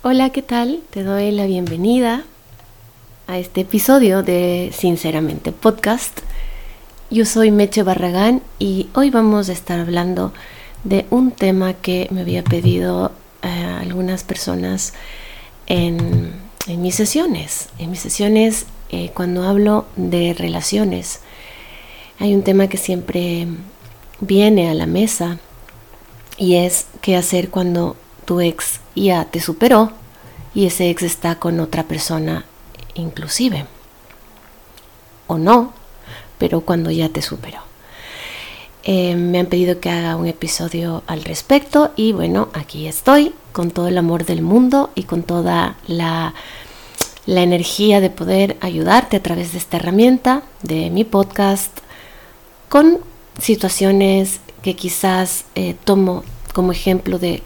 Hola, ¿qué tal? Te doy la bienvenida a este episodio de Sinceramente Podcast. Yo soy Meche Barragán y hoy vamos a estar hablando de un tema que me había pedido eh, algunas personas en, mis sesiones. En mis sesiones, eh, cuando hablo de relaciones, hay un tema que siempre viene a la mesa y es qué hacer cuando tu ex ya te superó y ese ex está con otra persona inclusive. O no, pero cuando ya te superó. Eh, me han pedido que haga un episodio al respecto y bueno, aquí estoy con todo el amor del mundo y con toda la, la energía de poder ayudarte a través de esta herramienta, de mi podcast, con situaciones que quizás eh, tomo como ejemplo de,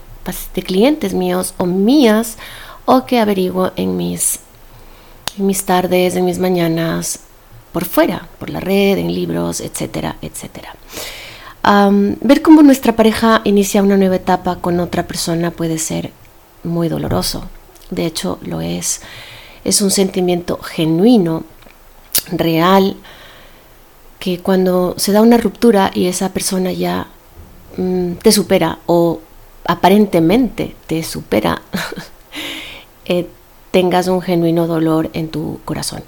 de clientes míos o mías o que averiguo en mis, mis tardes, en mis mañanas, por fuera, por la red, en libros, etcétera, etcétera. ver cómo nuestra pareja inicia una nueva etapa con otra persona puede ser muy doloroso. De hecho, lo es. Es un sentimiento genuino, real, que cuando se da una ruptura y esa persona ya mm, te supera o aparentemente te supera, Eh, tengas un genuino dolor en tu corazón.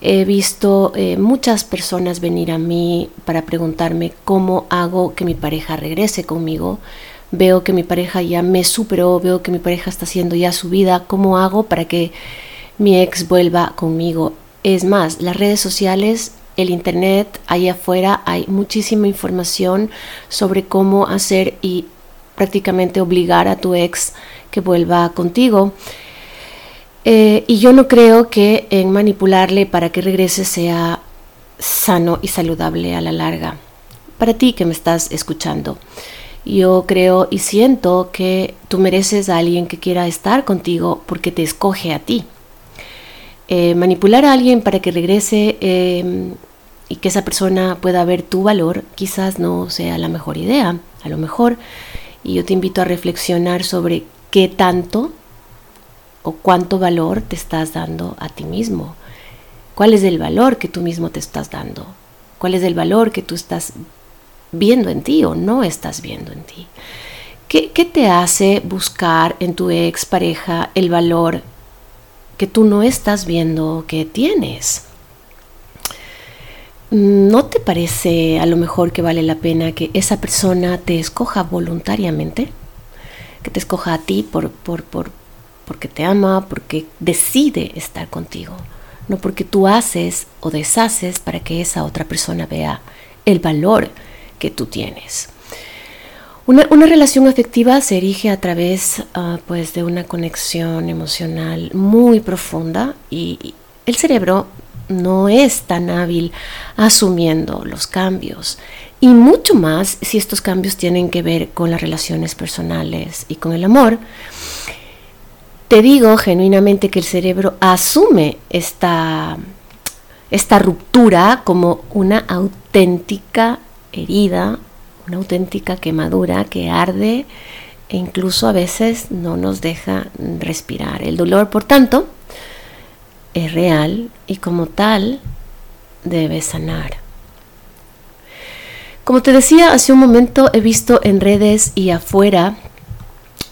He visto eh, muchas personas venir a mí para preguntarme cómo hago que mi pareja regrese conmigo. Veo que mi pareja ya me superó, veo que mi pareja está haciendo ya su vida. ¿Cómo hago para que mi ex vuelva conmigo? Es más, las redes sociales, el internet, allá afuera hay muchísima información sobre cómo hacer y prácticamente obligar a tu ex que vuelva contigo. Eh, y yo no creo que en manipularle para que regrese sea sano y saludable a la larga. Para ti que me estás escuchando, yo creo y siento que tú mereces a alguien que quiera estar contigo porque te escoge a ti. Eh, manipular a alguien para que regrese em, y que esa persona pueda ver tu valor quizás no sea la mejor idea, a lo mejor. Y yo te invito a reflexionar sobre qué tanto o cuánto valor te estás dando a ti mismo. ¿Cuál es el valor que tú mismo te estás dando? ¿Cuál es el valor que tú estás viendo en ti o no estás viendo en ti? ¿Qué, qué te hace buscar en tu ex pareja el valor que tú no estás viendo que tienes? ¿No te parece a lo mejor que vale la pena que esa persona te escoja voluntariamente? Que te escoja a ti por, por, por, porque te ama, porque decide estar contigo, no porque tú haces o deshaces para que esa otra persona vea el valor que tú tienes. Una, relación afectiva se erige a través ah, pues de una conexión emocional muy profunda y el cerebro no es tan hábil asumiendo los cambios y mucho más si estos cambios tienen que ver con las relaciones personales y con el amor te digo genuinamente que el cerebro asume esta, esta ruptura como una auténtica herida, una auténtica quemadura que arde e incluso a veces no nos deja respirar. El dolor, por tanto, es real y como tal debe sanar. Como te decía hace un momento, he visto en redes y afuera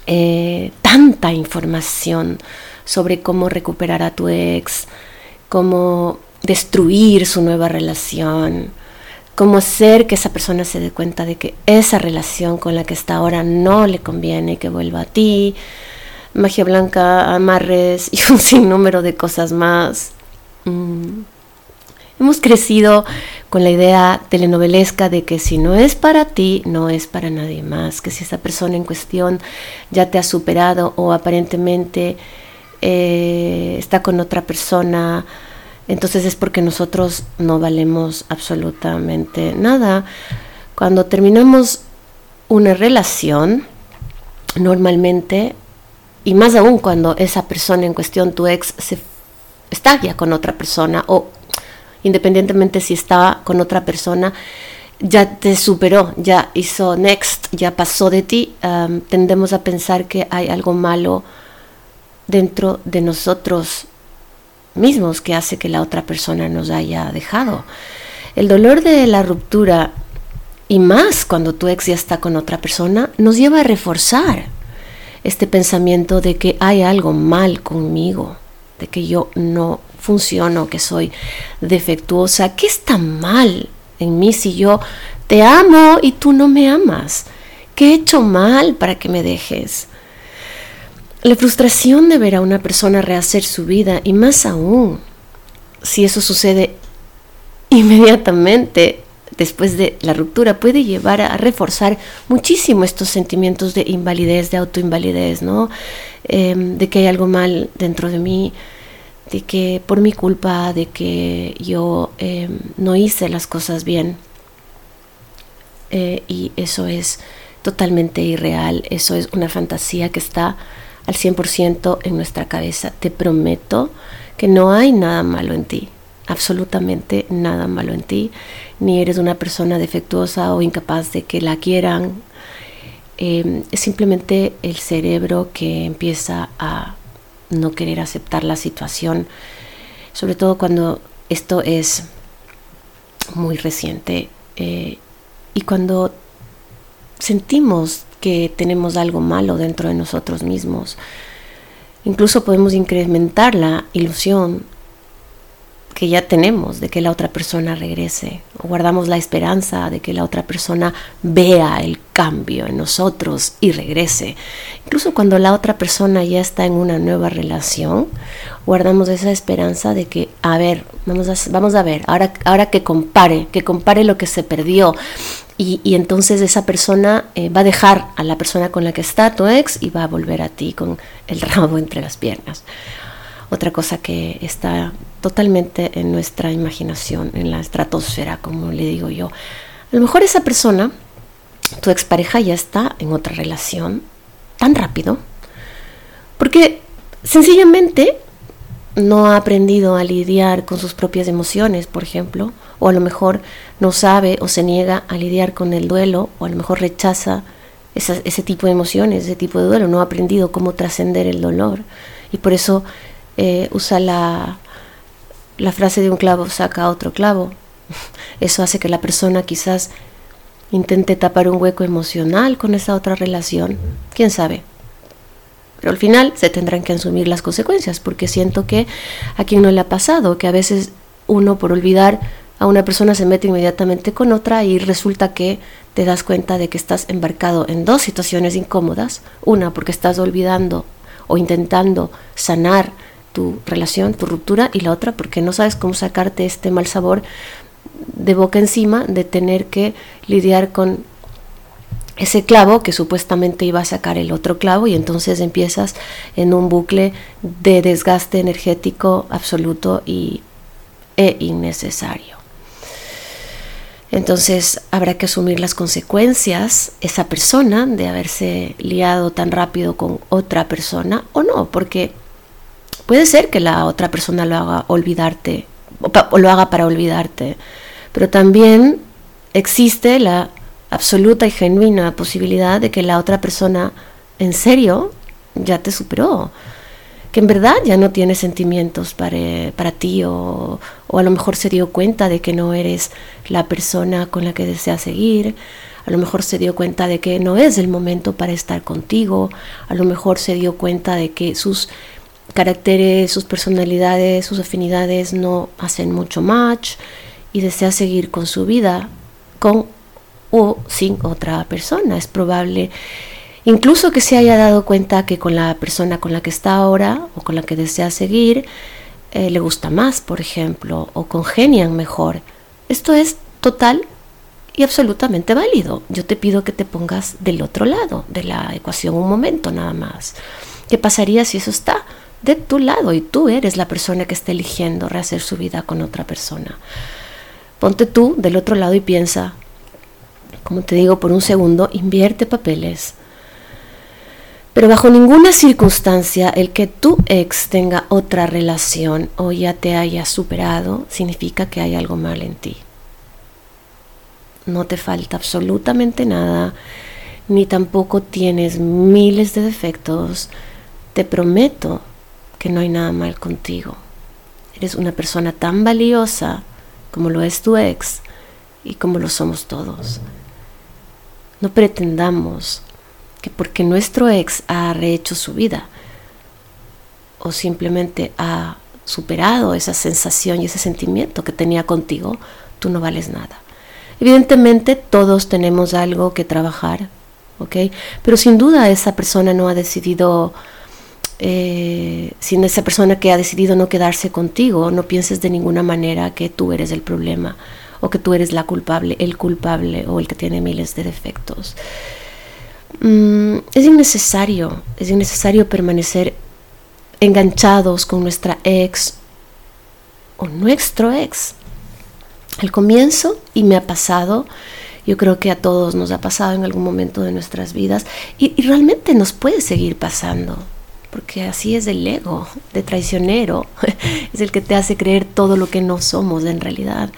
eh, tanta información sobre cómo recuperar a tu ex, cómo destruir su nueva relación, cómo hacer que esa persona se dé cuenta de que esa relación con la que está ahora no le conviene, que vuelva a ti, magia blanca, amarres y un sinnúmero de cosas más. Mm. Hemos crecido con la idea telenovelesca de que si no es para ti, no es para nadie más, que si esa persona en cuestión ya te ha superado o aparentemente eh, está con otra persona, entonces es porque nosotros no valemos absolutamente nada. Cuando terminamos una relación, normalmente, y más aún cuando esa persona en cuestión, tu ex, se está ya con otra persona o independientemente si estaba con otra persona, ya te superó, ya hizo next, ya pasó de ti, tendemos a pensar que hay algo malo dentro de nosotros mismos que hace que la otra persona nos haya dejado. El dolor de la ruptura, y más cuando tu ex ya está con otra persona, nos lleva a reforzar este pensamiento de que hay algo mal conmigo, de que yo no funciono, que soy defectuosa. ¿Qué está mal en mí si yo te amo y tú no me amas? ¿Qué he hecho mal para que me dejes? La frustración de ver a una persona rehacer su vida y más aún si eso sucede inmediatamente después de la ruptura puede llevar a reforzar muchísimo estos sentimientos de invalidez, de autoinvalidez, ¿no? Em, de que hay algo mal dentro de mí, de que por mi culpa, de que yo em, no hice las cosas bien. Eh, y eso es totalmente irreal, eso es una fantasía que está al 100% en nuestra cabeza. Te prometo que no hay nada malo en ti, absolutamente nada malo en ti, ni eres una persona defectuosa o incapaz de que la quieran. Em, es simplemente el cerebro que empieza a no querer aceptar la situación, sobre todo cuando esto es muy reciente eh, y cuando sentimos que tenemos algo malo dentro de nosotros mismos. Incluso podemos incrementar la ilusión que ya tenemos de que la otra persona regrese, guardamos la esperanza de que la otra persona vea el cambio en nosotros y regrese. Incluso cuando la otra persona ya está en una nueva relación, guardamos esa esperanza de que, a ver, vamos a, vamos a ver, ahora, ahora que compare, que compare lo que se perdió. Y, y entonces esa persona eh, va a dejar a la persona con la que está tu ex y va a volver a ti con el rabo entre las piernas. Otra cosa que está totalmente en nuestra imaginación, en la estratosfera, como le digo yo. A lo mejor esa persona, tu expareja, ya está en otra relación tan rápido, porque sencillamente no ha aprendido a lidiar con sus propias emociones, por ejemplo, o a lo mejor no sabe o se niega a lidiar con el duelo, o a lo mejor rechaza ese tipo de emociones, ese tipo de duelo, no ha aprendido cómo trascender el dolor y por eso eh, usa la, la frase de un clavo saca otro clavo. Eso hace que la persona quizás intente tapar un hueco emocional con esa otra relación. ¿Quién sabe? Pero al final se tendrán que asumir las consecuencias, porque siento que a quien no le ha pasado, que a veces uno por olvidar a una persona se mete inmediatamente con otra y resulta que te das cuenta de que estás embarcado en dos situaciones incómodas. Una porque estás olvidando o intentando sanar tu relación, tu ruptura, y la otra porque no sabes cómo sacarte este mal sabor de boca encima de tener que lidiar con ese clavo que supuestamente iba a sacar el otro clavo y entonces empiezas en un bucle de desgaste energético absoluto y, e innecesario. Entonces habrá que asumir las consecuencias esa persona de haberse liado tan rápido con otra persona o no, porque Puede ser que la otra persona lo haga olvidarte o, lo haga para olvidarte, pero también existe la absoluta y genuina posibilidad de que la otra persona en serio ya te superó, que en verdad ya no tiene sentimientos para, para ti o, o, a lo mejor se dio cuenta de que no eres la persona con la que desea seguir, a lo mejor se dio cuenta de que no es el momento para estar contigo, a lo mejor se dio cuenta de que sus caracteres, sus personalidades, sus afinidades no hacen mucho match y desea seguir con su vida con o sin otra persona. Es probable incluso que se haya dado cuenta que con la persona con la que está ahora o con la que desea seguir eh, le gusta más, por ejemplo, o congenian mejor. Esto es total y absolutamente válido. Yo te pido que te pongas del otro lado de la ecuación un momento nada más. ¿Qué pasaría si eso está de tu lado y tú eres la persona que está eligiendo rehacer su vida con otra persona? Ponte tú del otro lado y piensa, como te digo, por un segundo, invierte papeles. Pero bajo ninguna circunstancia el que tu ex tenga otra relación o ya te haya superado significa que hay algo mal en ti no te falta absolutamente nada, ni tampoco tienes miles de defectos, te prometo que no hay nada mal contigo. Eres una persona tan valiosa como lo es tu ex y como lo somos todos. No pretendamos que porque nuestro ex ha rehecho su vida o simplemente ha superado esa sensación y ese sentimiento que tenía contigo, tú no vales nada. Evidentemente todos tenemos algo que trabajar, ¿ok? Pero sin duda esa persona no ha decidido, eh, sin esa persona que ha decidido no quedarse contigo, no pienses de ninguna manera que tú eres el problema o que tú eres la culpable, el culpable o el que tiene miles de defectos. Mm, es innecesario, es innecesario permanecer enganchados con nuestra ex o nuestro ex al comienzo y me ha pasado. Yo creo que a todos nos ha pasado en algún momento de nuestras vidas y, realmente nos puede seguir pasando, porque así es el ego de traicionero, es el que te hace creer todo lo que no somos en realidad.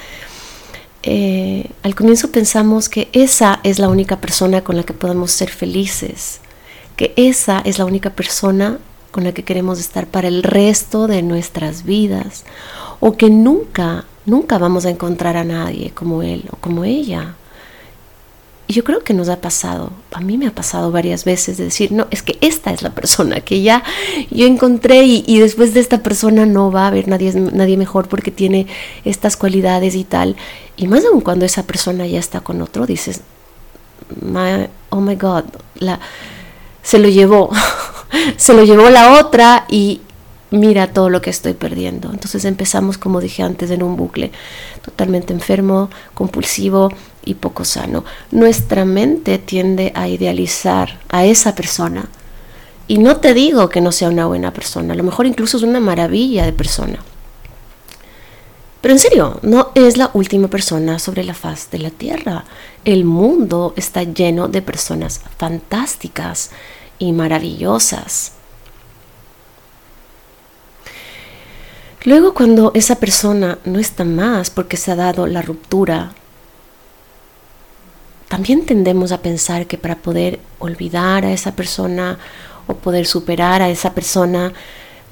Eh, al comienzo pensamos que esa es la única persona con la que podemos ser felices, que esa es la única persona con la que queremos estar para el resto de nuestras vidas, o que nunca Nunca vamos a encontrar a nadie como él o como ella. Y yo creo que nos ha pasado, a mí me ha pasado varias veces de decir, no, es que esta es la persona que ya yo encontré y, después de esta persona no va a haber nadie, nadie mejor porque tiene estas cualidades y tal. Y más aún cuando esa persona ya está con otro, dices, oh my God, se lo llevó, se lo llevó la otra y, mira todo lo que estoy perdiendo. Entonces empezamos, como dije antes, en un bucle totalmente enfermo, compulsivo y poco sano. Nuestra mente tiende a idealizar a esa persona. Y no te digo que no sea una buena persona, a lo mejor incluso es una maravilla de persona. Pero en serio, no es la última persona sobre la faz de la Tierra. El mundo está lleno de personas fantásticas y maravillosas. Luego cuando esa persona no está más porque se ha dado la ruptura, también tendemos a pensar que para poder olvidar a esa persona o poder superar a esa persona,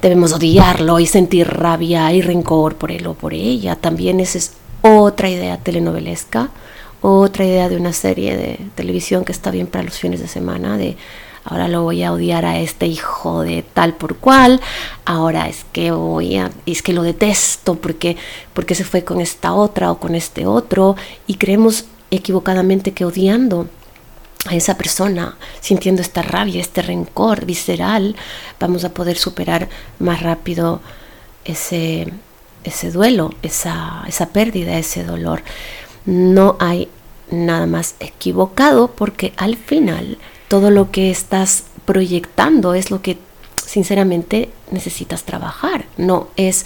debemos odiarlo y sentir rabia y rencor por él o por ella. También esa es otra idea telenovelesca, otra idea de una serie de televisión que está bien para los fines de semana, de ahora lo voy a odiar a este hijo de tal por cual, ahora es que voy a, es que lo detesto porque, porque se fue con esta otra o con este otro y creemos equivocadamente que odiando a esa persona, sintiendo esta rabia, este rencor visceral, vamos a poder superar más rápido ese, ese duelo, esa, esa pérdida, ese dolor. No hay nada más equivocado porque al final todo lo que estás proyectando es lo que sinceramente necesitas trabajar, no es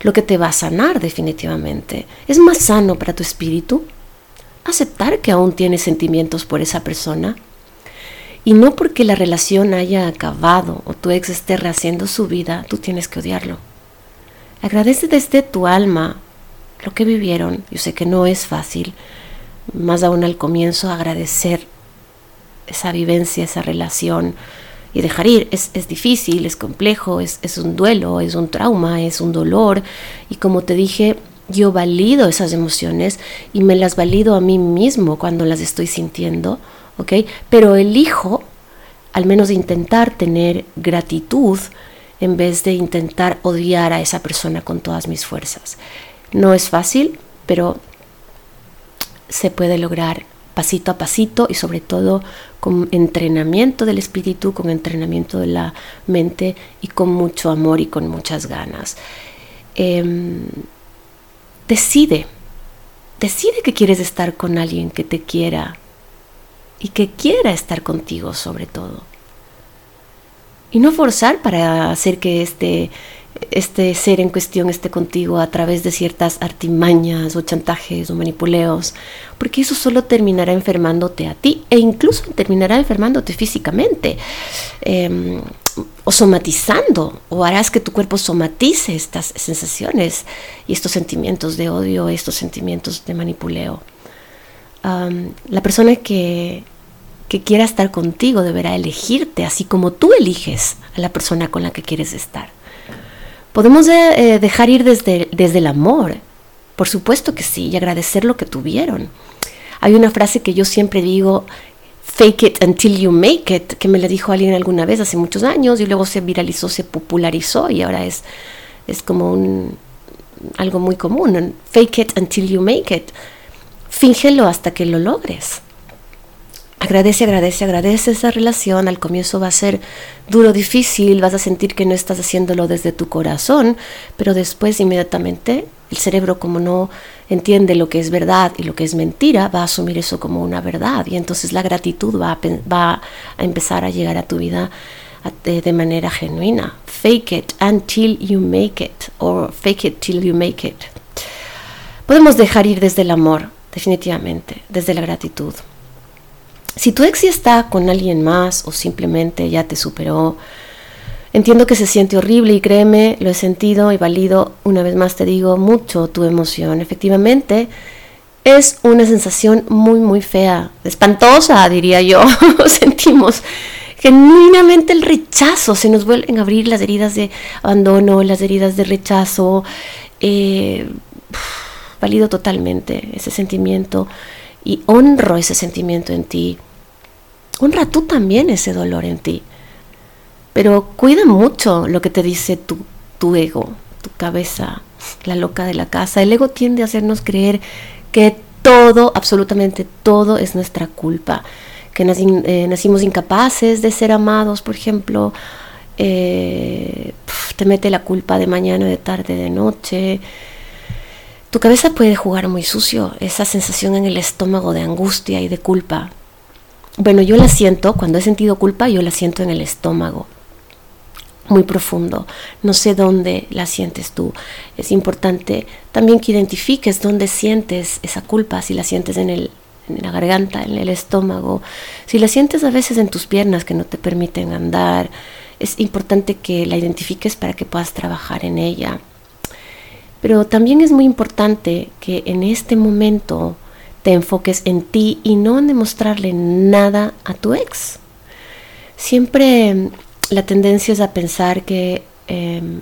lo que te va a sanar definitivamente. Es más sano para tu espíritu aceptar que aún tienes sentimientos por esa persona y no porque la relación haya acabado o tu ex esté rehaciendo su vida, tú tienes que odiarlo. Agradece desde tu alma lo que vivieron. Yo sé que no es fácil, más aún al comienzo agradecer esa vivencia, esa relación y dejar ir. Es, difícil, es complejo, es, es, un duelo, es un trauma, es un dolor. Y como te dije, yo valido esas emociones y me las valido a mí mismo cuando las estoy sintiendo, ¿ok? Pero elijo al menos intentar tener gratitud en vez de intentar odiar a esa persona con todas mis fuerzas. No es fácil, pero se puede lograr pasito a pasito y sobre todo con entrenamiento del espíritu, con entrenamiento de la mente y con mucho amor y con muchas ganas. em, decide, decide que quieres estar con alguien que te quiera y que quiera estar contigo sobre todo. Y no forzar para hacer que este este ser en cuestión esté contigo a través de ciertas artimañas o chantajes o manipuleos, porque eso solo terminará enfermándote a ti e incluso terminará enfermándote físicamente em, o somatizando o harás que tu cuerpo somatice estas sensaciones y estos sentimientos de odio, estos sentimientos de manipuleo. la persona que, que quiera estar contigo deberá elegirte así como tú eliges a la persona con la que quieres estar. Podemos eh, dejar ir desde, desde el amor, por supuesto que sí, y agradecer lo que tuvieron. Hay una frase que yo siempre digo, fake it until you make it, que me la dijo alguien alguna vez hace muchos años y luego se viralizó, se popularizó y ahora es, es como un, algo muy común. Fake it until you make it. Fíngelo hasta que lo logres agradece, agradece, agradece esa relación. Al comienzo va a ser duro, difícil, vas a sentir que no estás haciéndolo desde tu corazón, pero después inmediatamente el cerebro como no entiende lo que es verdad y lo que es mentira, va a asumir eso como una verdad y entonces la gratitud va a, empezar a llegar a tu vida de, manera genuina. Fake it until you make it or fake it till you make it. Podemos dejar ir desde el amor, definitivamente, desde la gratitud. Si tu ex ya está con alguien más o simplemente ya te superó, entiendo que se siente horrible y créeme, lo he sentido y valido, una vez más te digo, mucho tu emoción. Efectivamente, es una sensación muy, muy fea, espantosa, diría yo. Sentimos genuinamente el rechazo, se nos vuelven a abrir las heridas de abandono, las heridas de rechazo. Eh, valido totalmente ese sentimiento y honro ese sentimiento en ti. Honra tú también ese dolor en ti. Pero cuida mucho lo que te dice tu, ego, tu cabeza, la loca de la casa. El ego tiende a hacernos creer que todo, absolutamente todo es nuestra culpa. Que eh, nacimos incapaces de ser amados, por ejemplo. Eh, te mete la culpa de mañana, de tarde, de noche. Tu cabeza puede jugar muy sucio, esa sensación en el estómago de angustia y de culpa. Bueno, yo la siento, cuando he sentido culpa, yo la siento en el estómago, muy profundo. No sé dónde la sientes tú. Es importante también que identifiques dónde sientes esa culpa, si la sientes en, el, en la garganta, en el estómago, si la sientes a veces en tus piernas que no te permiten andar. Es importante que la identifiques para que puedas trabajar en ella. Pero también es muy importante que en este momento te enfoques en ti y no en demostrarle nada a tu ex. Siempre la tendencia es a pensar que em,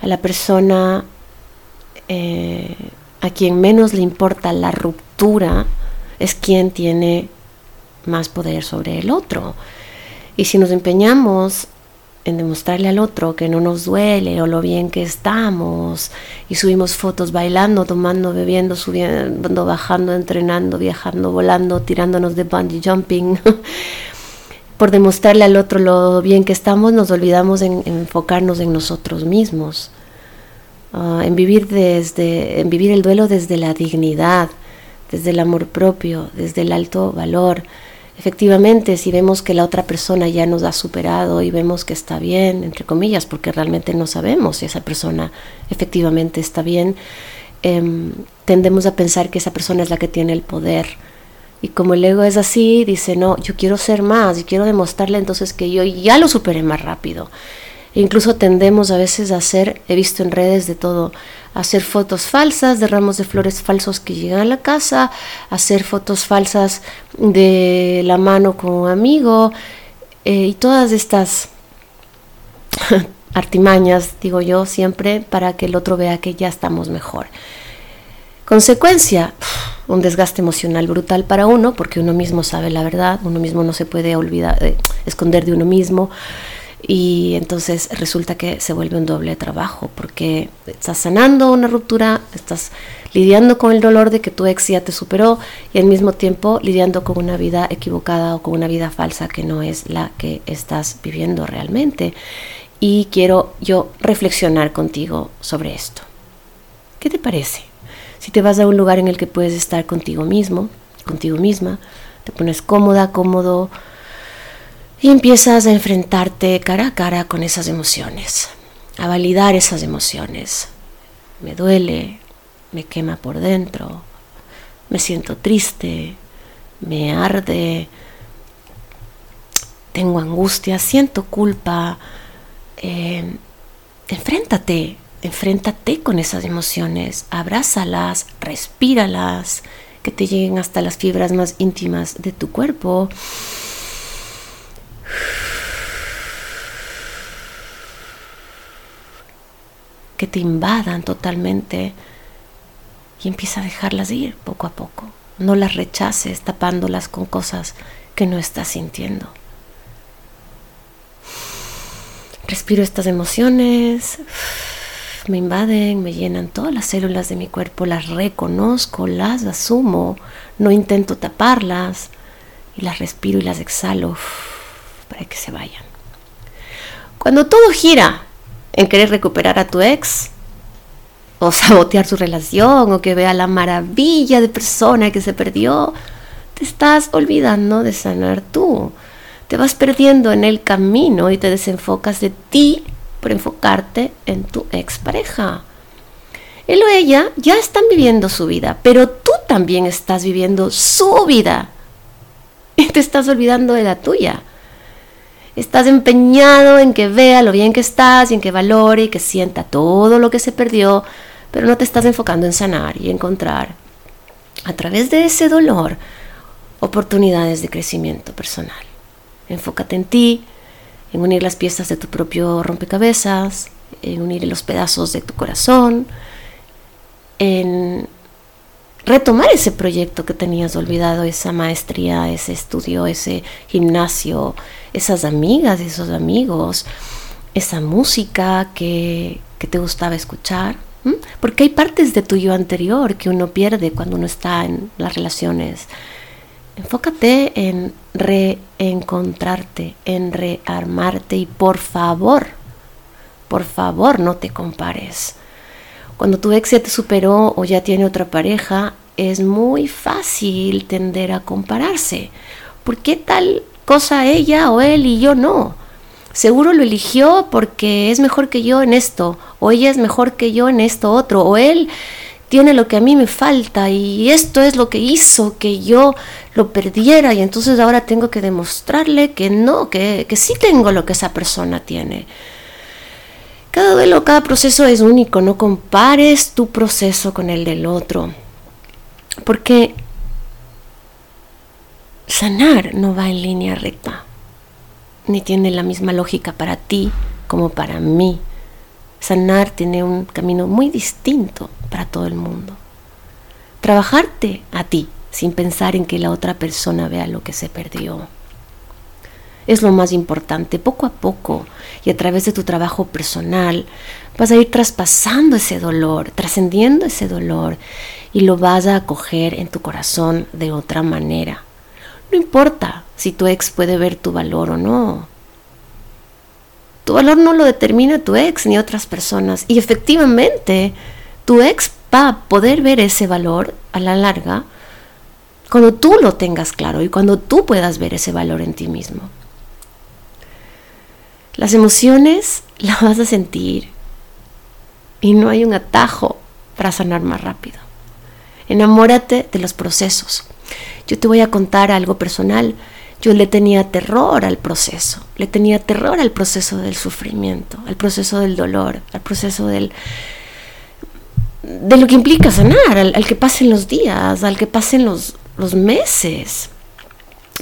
a la persona eh, a quien menos le importa la ruptura es quien tiene más poder sobre el otro. Y si nos empeñamos en demostrarle al otro que no nos duele o lo bien que estamos y subimos fotos bailando, tomando, bebiendo, subiendo, bajando, entrenando, viajando, volando, tirándonos de bungee jumping. Por demostrarle al otro lo bien que estamos, nos olvidamos en, enfocarnos en nosotros mismos, ah, en, vivir desde, en vivir el duelo desde la dignidad, desde el amor propio, desde el alto valor, Efectivamente, si vemos que la otra persona ya nos ha superado y vemos que está bien, entre comillas, porque realmente no sabemos si esa persona efectivamente está bien, em, tendemos a pensar que esa persona es la que tiene el poder. Y como el ego es así, dice, no, yo quiero ser más y quiero demostrarle entonces que yo ya lo superé más rápido. E incluso tendemos a veces a hacer, he visto en redes de todo, hacer fotos falsas de ramos de flores falsos que llegan a la casa, hacer fotos falsas de la mano con un amigo eh, y todas estas artimañas, digo yo, siempre para que el otro vea que ya estamos mejor. Consecuencia, un desgaste emocional brutal para uno, porque uno mismo sabe la verdad, uno mismo no se puede olvidar, eh, esconder de uno mismo y entonces resulta que se vuelve un doble trabajo porque estás sanando una ruptura, estás lidiando con el dolor de que tu ex ya te superó y al mismo tiempo lidiando con una vida equivocada o con una vida falsa que no es la que estás viviendo realmente. Y quiero yo reflexionar contigo sobre esto. ¿Qué te parece? Si te vas a un lugar en el que puedes estar contigo mismo, contigo misma, te pones cómoda, cómodo y empiezas a enfrentarte cara a cara con esas emociones, a validar esas emociones. Me duele, me quema por dentro, me siento triste, me arde, tengo angustia, siento culpa. Eh, enfréntate, enfréntate con esas emociones, abrázalas, respíralas, que te lleguen hasta las fibras más íntimas de tu cuerpo. Que te invadan totalmente y empieza a dejarlas ir poco a poco. No las rechaces tapándolas con cosas que no estás sintiendo. Respiro estas emociones, me invaden, me llenan todas las células de mi cuerpo, las reconozco, las asumo, no intento taparlas y las respiro y las exhalo para que se vayan. Cuando todo gira en querer recuperar a tu ex, o sabotear su relación, o que vea la maravilla de persona que se perdió, te estás olvidando de sanar tú. Te vas perdiendo en el camino y te desenfocas de ti por enfocarte en tu expareja. Él o ella ya están viviendo su vida, pero tú también estás viviendo su vida. Y te estás olvidando de la tuya. Estás empeñado en que vea lo bien que estás y en que valore y que sienta todo lo que se perdió, pero no te estás enfocando en sanar y encontrar a través de ese dolor oportunidades de crecimiento personal. Enfócate en ti, en unir las piezas de tu propio rompecabezas, en unir los pedazos de tu corazón, en retomar ese proyecto que tenías olvidado, esa maestría, ese estudio, ese gimnasio, esas amigas, esos amigos, esa música que, te gustaba escuchar. Porque hay partes de tu yo anterior que uno pierde cuando uno está en las relaciones. Enfócate en reencontrarte, en rearmarte y por favor, por favor no te compares. Cuando tu ex ya te superó o ya tiene otra pareja, es muy fácil tender a compararse. ¿Por qué tal cosa ella o él y yo no? seguro lo eligió porque es mejor que yo en esto, o ella es mejor que yo en esto otro, o él tiene lo que a mí me falta y esto es lo que hizo que yo lo perdiera y entonces ahora tengo que demostrarle que no, que, que sí tengo lo que esa persona tiene. Cada duelo, cada proceso es único, no compares tu proceso con el del otro, porque sanar no va en línea recta ni tiene la misma lógica para ti como para mí. Sanar tiene un camino muy distinto para todo el mundo. Trabajarte a ti sin pensar en que la otra persona vea lo que se perdió. Es lo más importante, poco a poco y a través de tu trabajo personal vas a ir traspasando ese dolor, trascendiendo ese dolor y lo vas a acoger en tu corazón de otra manera. No importa si tu ex puede ver tu valor o no. Tu valor no lo determina tu ex ni otras personas. Y efectivamente, tu ex va a poder ver ese valor a la larga cuando tú lo tengas claro y cuando tú puedas ver ese valor en ti mismo. Las emociones las vas a sentir y no hay un atajo para sanar más rápido. Enamórate de los procesos. Yo te voy a contar algo personal. Yo le tenía terror al proceso, le tenía terror al proceso del sufrimiento, al proceso del dolor, al proceso del, de lo que implica sanar, al, que pasen los días, al que pasen los, los meses.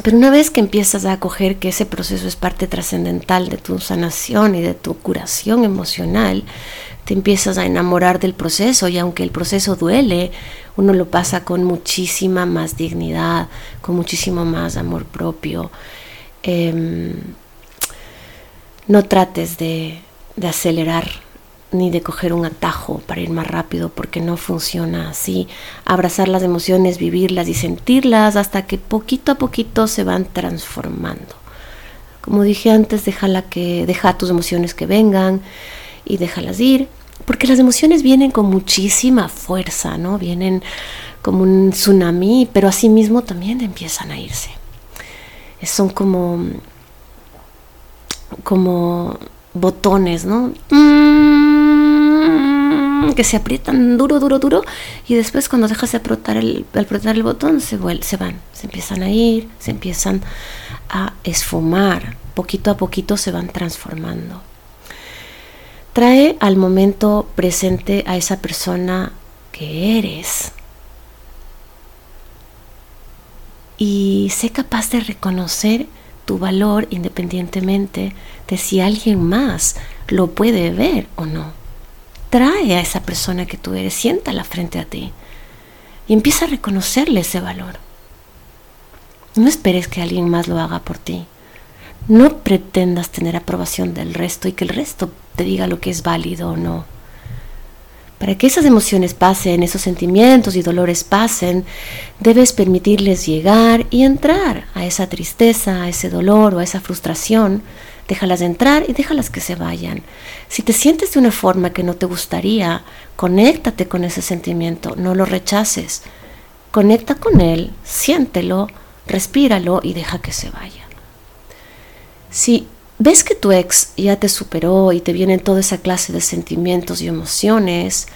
Pero una vez que empiezas a acoger que ese proceso es parte trascendental de tu sanación y de tu curación emocional, te empiezas a enamorar del proceso y aunque el proceso duele, uno lo pasa con muchísima más dignidad, con muchísimo más amor propio. Em, no trates de, de acelerar ni de coger un atajo para ir más rápido porque no funciona así. Abrazar las emociones, vivirlas y sentirlas hasta que poquito a poquito se van transformando. Como dije antes, déjala que, deja tus emociones que vengan y déjalas ir porque las emociones vienen con muchísima fuerza, ¿no? Vienen como un tsunami, pero asimismo también empiezan a irse. Son como, como botones, ¿no? Mm, que se aprietan duro, duro, duro, y después cuando dejas de apretar el, el botón se, se van, se empiezan a ir, se empiezan a esfumar, poquito a poquito se van transformando. Trae al momento presente a esa persona que eres. Y sé capaz de reconocer tu valor independientemente de si alguien más lo puede ver o no. Trae a esa persona que tú eres, siéntala frente a ti y empieza a reconocerle ese valor. No esperes que alguien más lo haga por ti. No pretendas tener aprobación del resto y que el resto te diga lo que es válido o no. Para que esas emociones pasen, esos sentimientos y dolores pasen, debes permitirles llegar y entrar a esa tristeza, a ese dolor o a esa frustración. Déjalas entrar y déjalas que se vayan. Si te sientes de una forma que no te gustaría, conéctate con ese sentimiento, no lo rechaces. Conecta con él, siéntelo, respíralo y deja que se vaya. Si ves que tu ex ya te superó y te vienen toda esa clase de sentimientos y emociones,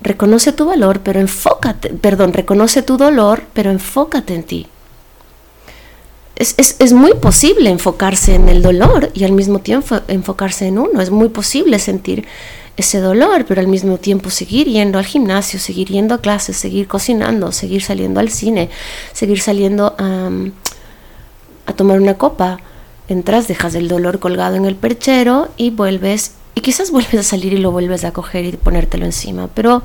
reconoce tu valor, pero enfócate, perdón, reconoce tu dolor, pero enfócate en ti. Es, es, muy posible enfocarse en el dolor y al mismo tiempo enfocarse en uno. Es muy posible sentir ese dolor, pero al mismo tiempo seguir yendo al gimnasio, seguir yendo a clases, seguir cocinando, seguir saliendo al cine, seguir saliendo a tomar una copa entras, dejas el dolor colgado en el perchero y vuelves, y quizás vuelves a salir y lo vuelves a coger y ponértelo encima, pero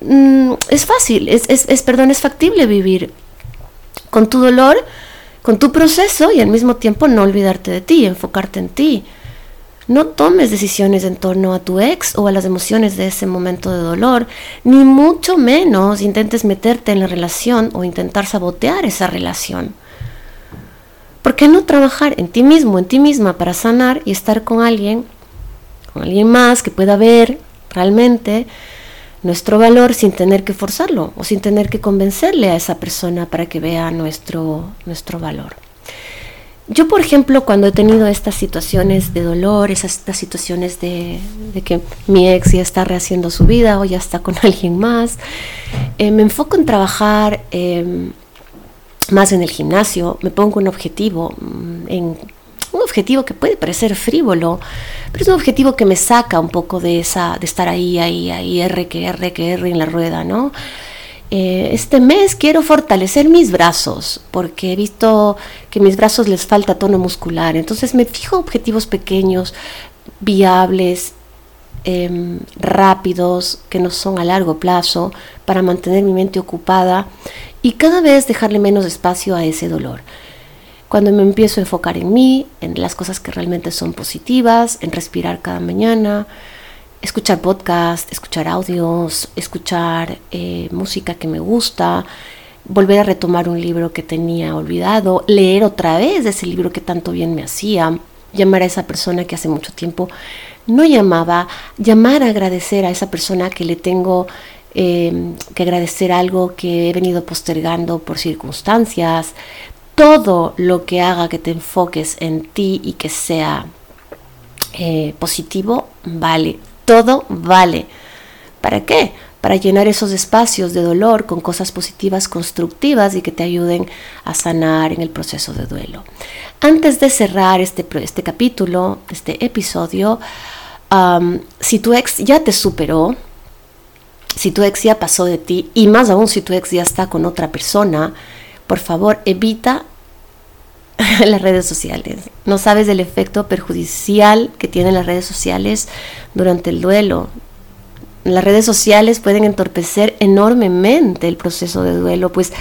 mm, es fácil, es, es, perdón, es factible vivir con tu dolor, con tu proceso y al mismo tiempo no olvidarte de ti, enfocarte en ti. No tomes decisiones en torno a tu ex o a las emociones de ese momento de dolor, ni mucho menos intentes meterte en la relación o intentar sabotear esa relación. ¿Por qué no trabajar en ti mismo, en ti misma para sanar y estar con alguien, con alguien más que pueda ver realmente nuestro valor sin tener que forzarlo o sin tener que convencerle a esa persona para que vea nuestro, nuestro valor? Yo, por ejemplo, cuando he tenido estas situaciones de dolor, esas, estas situaciones de, que mi ex ya está rehaciendo su vida o ya está con alguien más, eh, me enfoco en trabajar em, más en el gimnasio, me pongo un objetivo, mm, en un objetivo que puede parecer frívolo, pero es un objetivo que me saca un poco de esa, de estar ahí, ahí, ahí, R que R que R en la rueda, ¿no? Eh, este mes quiero fortalecer mis brazos porque he visto que mis brazos les falta tono muscular. Entonces me fijo objetivos pequeños, viables, em, rápidos, que no son a largo plazo, para mantener mi mente ocupada y cada vez dejarle menos espacio a ese dolor. Cuando me empiezo a enfocar en mí, en las cosas que realmente son positivas, en respirar cada mañana, escuchar podcast, escuchar audios, escuchar eh, música que me gusta, volver a retomar un libro que tenía olvidado, leer otra vez ese libro que tanto bien me hacía, llamar a esa persona que hace mucho tiempo no llamaba, llamar a agradecer a esa persona que le tengo Em, que agradecer algo que he venido postergando por circunstancias, todo lo que haga que te enfoques en ti y que sea eh, positivo, vale, todo vale. ¿Para qué? Para llenar esos espacios de dolor con cosas positivas, constructivas y que te ayuden a sanar en el proceso de duelo. Antes de cerrar este, este capítulo, este episodio, si tu ex ya te superó, si tu ex ya pasó de ti y más aún si tu ex ya está con otra persona, por favor evita las redes sociales. No sabes del efecto perjudicial que tienen las redes sociales durante el duelo. Las redes sociales pueden entorpecer enormemente el proceso de duelo, pues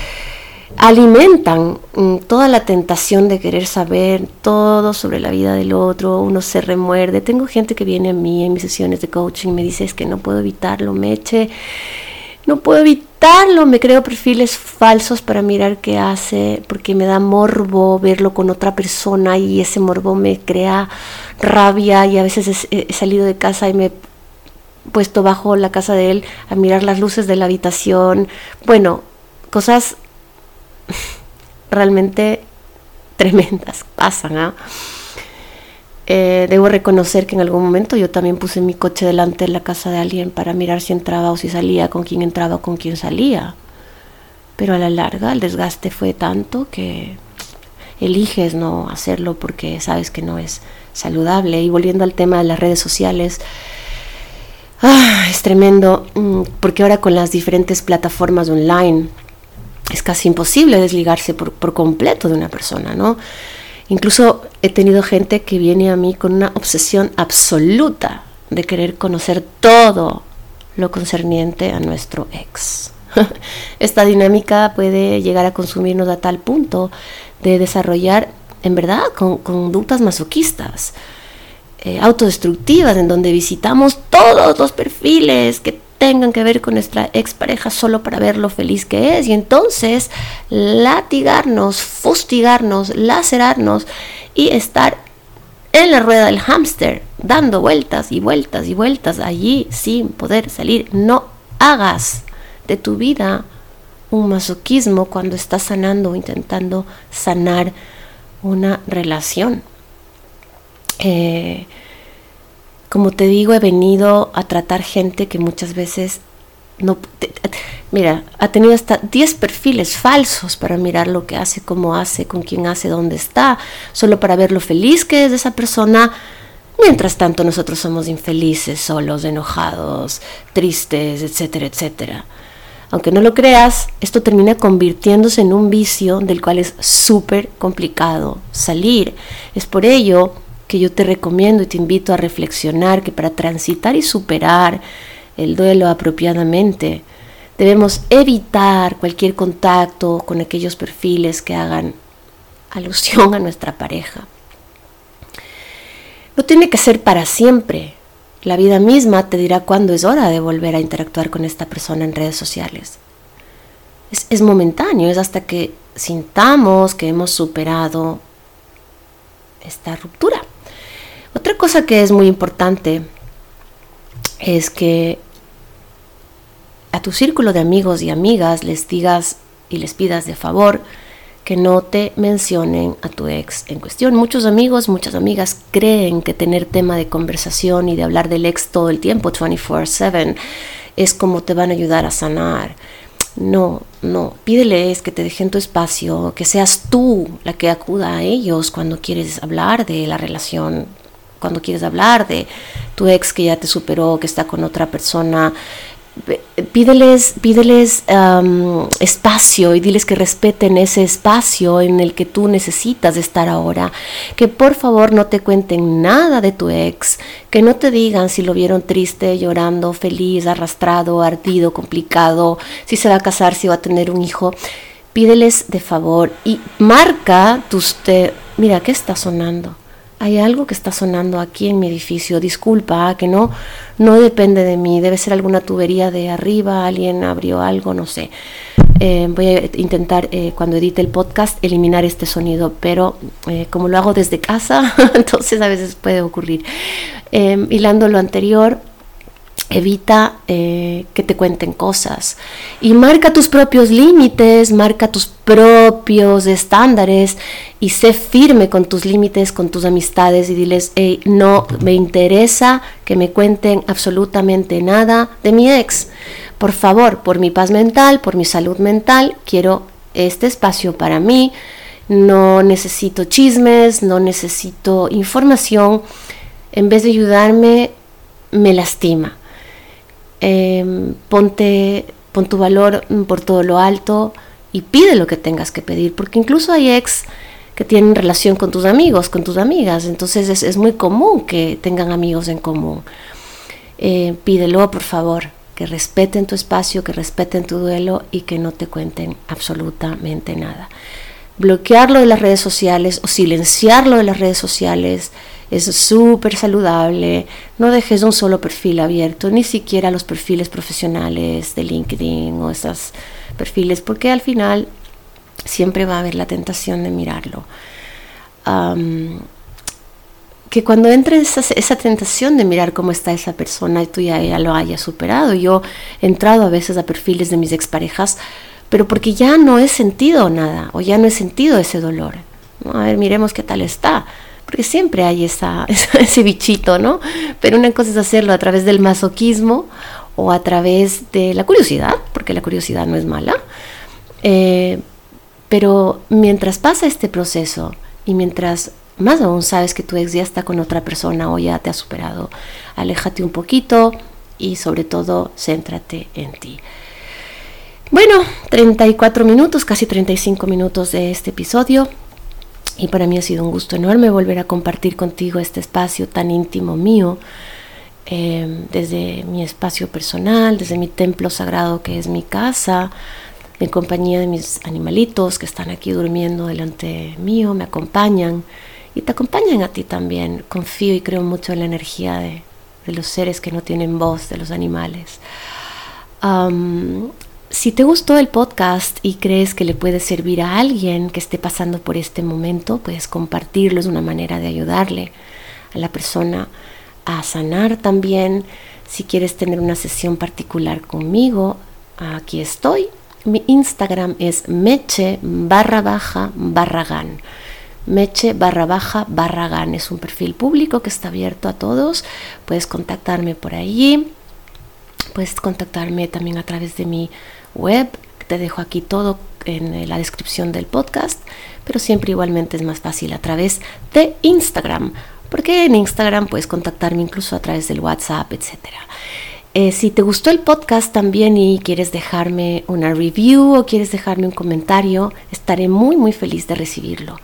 alimentan mm, toda la tentación de querer saber todo sobre la vida del otro, uno se remuerde. Tengo gente que viene a mí en mis sesiones de coaching y me dice es que no puedo evitarlo, me eche, no puedo evitarlo, me creo perfiles falsos para mirar qué hace, porque me da morbo verlo con otra persona y ese morbo me crea rabia y a veces he, salido de casa y me puesto bajo la casa de él a mirar las luces de la habitación. Bueno, cosas realmente tremendas pasan. ¿ah? Debo reconocer que en algún momento yo también puse mi coche delante de la casa de alguien para mirar si entraba o si salía, con quién entraba o con quién salía. Pero a la larga el desgaste fue tanto que eliges no hacerlo porque sabes que no es saludable. Y volviendo al tema de las redes sociales, ah, es tremendo mm, porque ahora con las diferentes plataformas online es casi imposible desligarse por, por completo de una persona, ¿no? Incluso he tenido gente que viene a mí con una obsesión absoluta de querer conocer todo lo concerniente a nuestro ex. Esta dinámica puede llegar a consumirnos a tal punto de desarrollar, en verdad, con, conductas masoquistas, eh, autodestructivas, en donde visitamos todos los perfiles que tengan que ver con nuestra expareja solo para ver lo feliz que es y entonces latigarnos, fustigarnos, lacerarnos y estar en la rueda del hámster, dando vueltas y vueltas y vueltas allí sin poder salir. No hagas de tu vida un masoquismo cuando estás sanando o intentando sanar una relación. Eh, como te digo, he venido a tratar gente que muchas veces no... mira, ha tenido hasta 10 perfiles falsos para mirar lo que hace, cómo hace, con quién hace, dónde está, solo para ver lo feliz que es de esa persona. Mientras tanto nosotros somos infelices, solos, enojados, tristes, etcétera, etcétera. Aunque no lo creas, esto termina convirtiéndose en un vicio del cual es súper complicado salir. Es por ello que yo te recomiendo y te invito a reflexionar que para transitar y superar el duelo apropiadamente, debemos evitar cualquier contacto con aquellos perfiles que hagan alusión a nuestra pareja. No tiene que ser para siempre. La vida misma te dirá cuándo es hora de volver a interactuar con esta persona en redes sociales. Es, momentáneo, es hasta que sintamos que hemos superado esta ruptura. Otra cosa que es muy importante es que a tu círculo de amigos y amigas les digas y les pidas de favor que no te mencionen a tu ex en cuestión. Muchos amigos, muchas amigas creen que tener tema de conversación y de hablar del ex todo el tiempo, 24/7, es como te van a ayudar a sanar. No, no, pídeles que te dejen tu espacio, que seas tú la que acuda a ellos cuando quieres hablar de la relación, cuando quieres hablar de tu ex que ya te superó, que está con otra persona, pídeles, pídeles espacio y diles que respeten ese espacio en el que tú necesitas estar ahora. Que por favor no te cuenten nada de tu ex, que no te digan si lo vieron triste, llorando, feliz, arrastrado, ardido, complicado, si se va a casar, si va a tener un hijo. Pídeles de favor y marca tus... Te, mira, ¿qué está sonando? Hay algo que está sonando aquí en mi edificio, disculpa, que no, no depende de mí, debe ser alguna tubería de arriba, alguien abrió algo, no sé. Eh, voy a intentar eh, cuando edite el podcast eliminar este sonido, pero eh, como lo hago desde casa, entonces a veces puede ocurrir. hilando lo anterior, Evita eh, que te cuenten cosas y marca tus propios límites, marca tus propios estándares y sé firme con tus límites, con tus amistades y diles, hey, no me interesa que me cuenten absolutamente nada de mi ex. Por favor, por mi paz mental, por mi salud mental, quiero este espacio para mí. No necesito chismes, no necesito información. En vez de ayudarme, me lastima. Em, ponte, pon tu valor por todo lo alto y pide lo que tengas que pedir, porque incluso hay ex que tienen relación con tus amigos, con tus amigas, entonces es, muy común que tengan amigos en común. Eh, pídelo, por favor, que respeten tu espacio, que respeten tu duelo y que no te cuenten absolutamente nada. Bloquearlo de las redes sociales o silenciarlo de las redes sociales es súper saludable. No dejes un solo perfil abierto, ni siquiera los perfiles profesionales de LinkedIn o esos perfiles, porque al final siempre va a haber la tentación de mirarlo. que cuando entre esa, esa, tentación de mirar cómo está esa persona, tú ya, ya lo hayas superado. Yo he entrado a veces a perfiles de mis exparejas, pero porque ya no he sentido nada o ya no he sentido ese dolor. A ver, miremos qué tal está. Porque siempre hay ese bichito, ¿no? Pero una cosa es hacerlo a través del masoquismo o a través de la curiosidad, porque la curiosidad no es mala. Eh, pero mientras pasa este proceso y mientras más aún sabes que tu ex ya está con otra persona o ya te ha superado, aléjate un poquito y sobre todo céntrate en ti. Bueno, 34 minutos, casi 35 minutos de este episodio. Y para mí ha sido un gusto enorme volver a compartir contigo este espacio tan íntimo mío, eh, desde mi espacio personal, desde mi templo sagrado que es mi casa, en compañía de mis animalitos que están aquí durmiendo delante mío, me acompañan y te acompañan a ti también. Confío y creo mucho en la energía de, los seres que no tienen voz, de los animales. Si te gustó el podcast y crees que le puede servir a alguien que esté pasando por este momento, puedes compartirlo, es una manera de ayudarle a la persona a sanar también. Si quieres tener una sesión particular conmigo, aquí estoy. Mi Instagram es meche barra baja barragán meche barra baja barragán. Es un perfil público que está abierto a todos. Puedes contactarme por allí. Puedes contactarme también a través de mi web. Te dejo aquí todo en la descripción del podcast. Pero siempre igualmente es más fácil a través de Instagram. Porque en Instagram puedes contactarme incluso a través del WhatsApp, etcétera. Eh, si te gustó el podcast también y quieres dejarme una review o quieres dejarme un comentario, estaré muy muy feliz de recibirlo.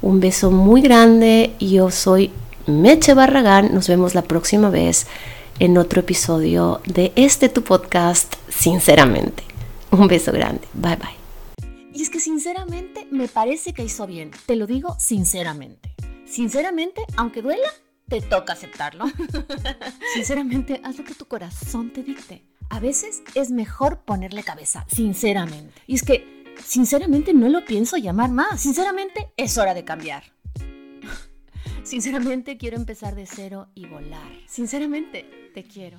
Un beso muy grande. Yo soy Meche Barragán. Nos vemos la próxima vez en otro episodio de este tu podcast, Sinceramente. Un beso grande. Bye bye. Y es que sinceramente me parece que hizo bien. Te lo digo sinceramente. Sinceramente, aunque duela, te toca aceptarlo. sinceramente, haz lo que tu corazón te dicte. A veces es mejor ponerle cabeza, sinceramente. Y es que Sinceramente no lo pienso llamar más. Sinceramente es hora de cambiar. Sinceramente quiero empezar de cero y volar. Sinceramente te quiero.